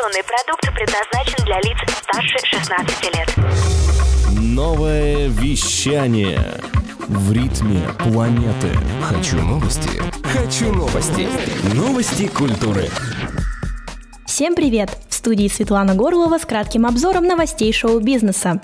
Информационный продукт предназначен для лиц старше 16 лет. Новое вещание. В ритме планеты. Хочу новости. Хочу новости. Новости культуры. Всем привет! В студии Светлана Горлова с кратким обзором новостей шоу-бизнеса.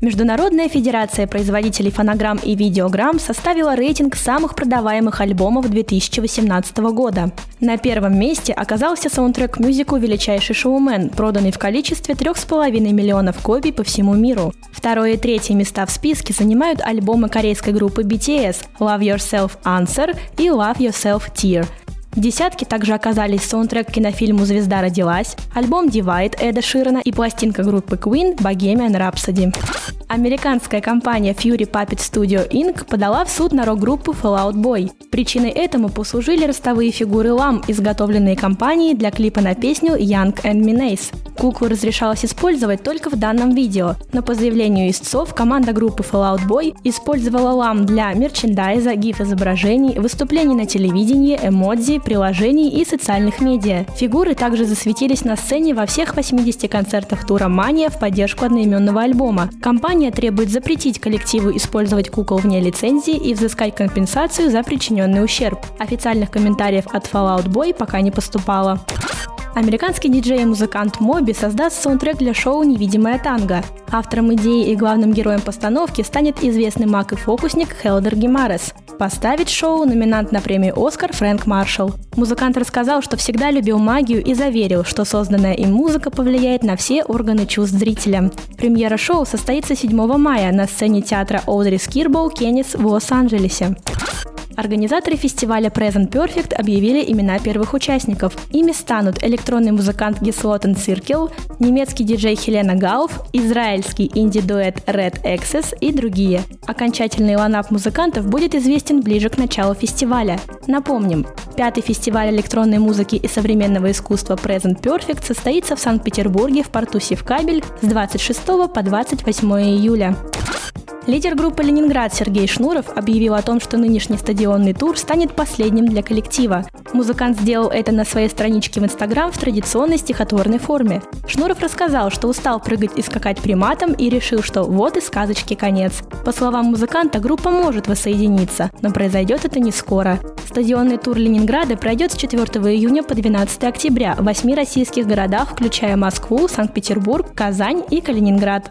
Международная федерация производителей фонограмм и видеограмм составила рейтинг самых продаваемых альбомов 2018 года. На первом месте оказался саундтрек к мюзиклу «Величайший шоумен», проданный в количестве 3,5 миллионов копий по всему миру. Второе и третье места в списке занимают альбомы корейской группы BTS «Love Yourself Answer» и «Love Yourself Tear», в десятке также оказались саундтрек к кинофильму «Звезда родилась», альбом «Divide» Эда Ширана и пластинка группы Queen «Bohemian Rhapsody». Американская компания Fury Puppet Studio Inc. подала в суд на рок-группу Fallout Boy. Причиной этому послужили ростовые фигуры лам, изготовленные компанией для клипа на песню Young and Menace. Куклу разрешалось использовать только в данном видео, но по заявлению истцов команда группы Fallout Boy использовала лам для мерчендайза, гиф-изображений, выступлений на телевидении, эмодзи, приложений и социальных медиа. Фигуры также засветились на сцене во всех 80 концертах тура «Мания» в поддержку одноименного альбома. Компания требует запретить коллективу использовать кукол вне лицензии и взыскать компенсацию за причиненный ущерб. Официальных комментариев от Fallout Boy пока не поступало. Американский диджей и музыкант Моби создаст саундтрек для шоу «Невидимая танго». Автором идеи и главным героем постановки станет известный маг и фокусник Хелдер Гимарес. Поставить шоу номинант на премию «Оскар» Фрэнк Маршалл. Музыкант рассказал, что всегда любил магию и заверил, что созданная им музыка повлияет на все органы чувств зрителя. Премьера шоу состоится 7 мая на сцене театра Оудри Скирбоу Кеннис в Лос-Анджелесе. Организаторы фестиваля Present Perfect объявили имена первых участников. Ими станут электронный музыкант Гислотен Циркел, немецкий диджей Хелена Гауф, израильский инди-дуэт Red Access и другие. Окончательный ланап музыкантов будет известен ближе к началу фестиваля. Напомним, пятый фестиваль электронной музыки и современного искусства Present Perfect состоится в Санкт-Петербурге в порту Севкабель с 26 по 28 июля. Лидер группы «Ленинград» Сергей Шнуров объявил о том, что нынешний стадионный тур станет последним для коллектива. Музыкант сделал это на своей страничке в Инстаграм в традиционной стихотворной форме. Шнуров рассказал, что устал прыгать и скакать приматом и решил, что вот и сказочки конец. По словам музыканта, группа может воссоединиться, но произойдет это не скоро. Стадионный тур Ленинграда пройдет с 4 июня по 12 октября в восьми российских городах, включая Москву, Санкт-Петербург, Казань и Калининград.